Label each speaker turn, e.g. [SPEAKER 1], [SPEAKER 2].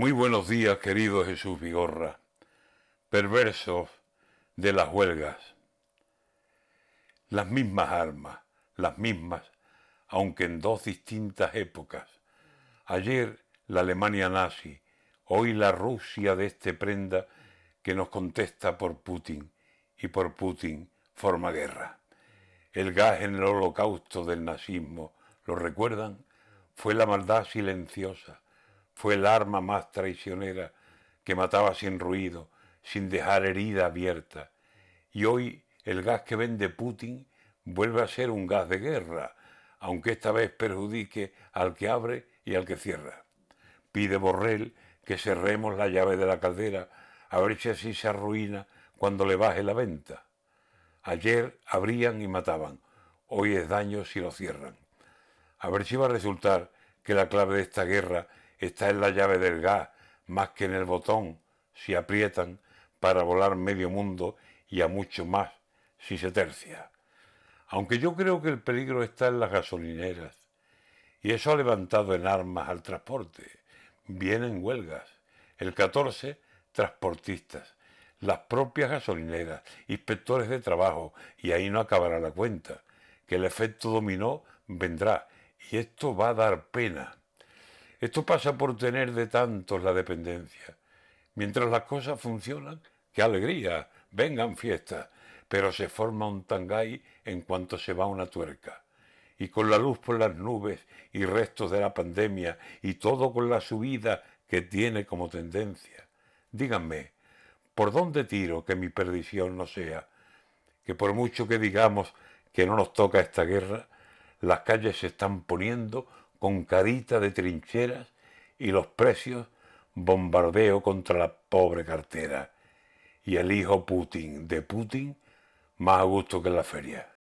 [SPEAKER 1] Muy buenos días, querido Jesús Vigorra, perversos de las huelgas. Las mismas armas, las mismas, aunque en dos distintas épocas. Ayer la Alemania nazi, hoy la Rusia de este prenda que nos contesta por Putin y por Putin forma guerra. El gas en el holocausto del nazismo, ¿lo recuerdan? Fue la maldad silenciosa, fue el arma más traicionera que mataba sin ruido, sin dejar herida abierta. Y hoy el gas que vende Putin vuelve a ser un gas de guerra, aunque esta vez perjudique al que abre y al que cierra. Pide Borrell que cerremos la llave de la caldera, a ver si así se arruina cuando le baje la venta. Ayer abrían y mataban, hoy es daño si lo cierran. A ver si va a resultar que la clave de esta guerra está en la llave del gas más que en el botón si aprietan para volar medio mundo y a mucho más si se tercia. Aunque yo creo que el peligro está en las gasolineras y eso ha levantado en armas al transporte. Vienen huelgas. El 14, transportistas las propias gasolineras, inspectores de trabajo, y ahí no acabará la cuenta, que el efecto dominó vendrá, y esto va a dar pena. Esto pasa por tener de tantos la dependencia. Mientras las cosas funcionan, qué alegría, vengan fiestas, pero se forma un tangay en cuanto se va una tuerca. Y con la luz por las nubes y restos de la pandemia y todo con la subida que tiene como tendencia. Díganme, ¿Por dónde tiro que mi perdición no sea? Que por mucho que digamos que no nos toca esta guerra, las calles se están poniendo con carita de trincheras y los precios bombardeo contra la pobre cartera. Y el hijo Putin de Putin más a gusto que en la feria.